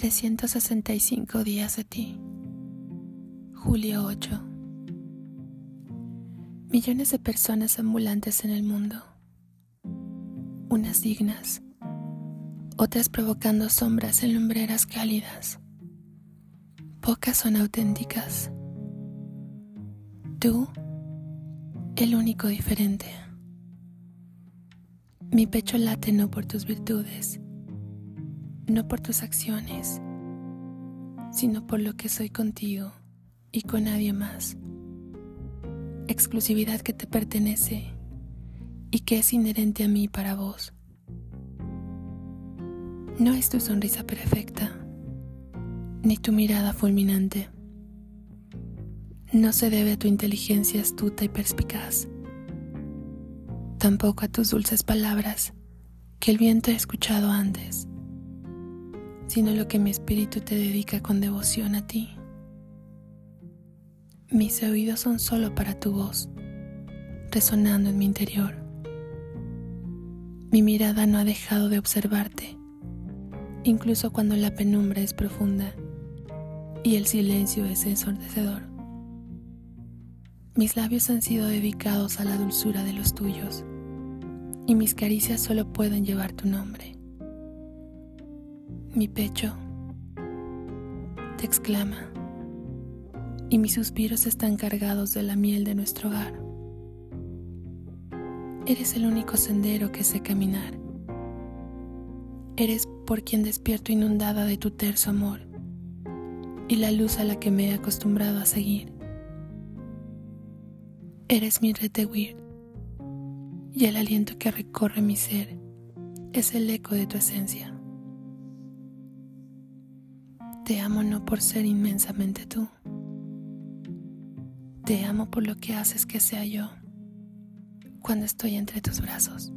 365 días de ti. Julio 8. Millones de personas ambulantes en el mundo. Unas dignas, otras provocando sombras en lumbreras cálidas. Pocas son auténticas. Tú, el único diferente. Mi pecho late no por tus virtudes no por tus acciones, sino por lo que soy contigo y con nadie más. Exclusividad que te pertenece y que es inherente a mí para vos. No es tu sonrisa perfecta, ni tu mirada fulminante. No se debe a tu inteligencia astuta y perspicaz, tampoco a tus dulces palabras que el viento ha escuchado antes sino lo que mi espíritu te dedica con devoción a ti. Mis oídos son solo para tu voz, resonando en mi interior. Mi mirada no ha dejado de observarte, incluso cuando la penumbra es profunda y el silencio es ensordecedor. Mis labios han sido dedicados a la dulzura de los tuyos, y mis caricias solo pueden llevar tu nombre mi pecho te exclama y mis suspiros están cargados de la miel de nuestro hogar. Eres el único sendero que sé caminar. Eres por quien despierto inundada de tu terso amor y la luz a la que me he acostumbrado a seguir. Eres mi retehuir y el aliento que recorre mi ser es el eco de tu esencia. Te amo no por ser inmensamente tú. Te amo por lo que haces que sea yo cuando estoy entre tus brazos.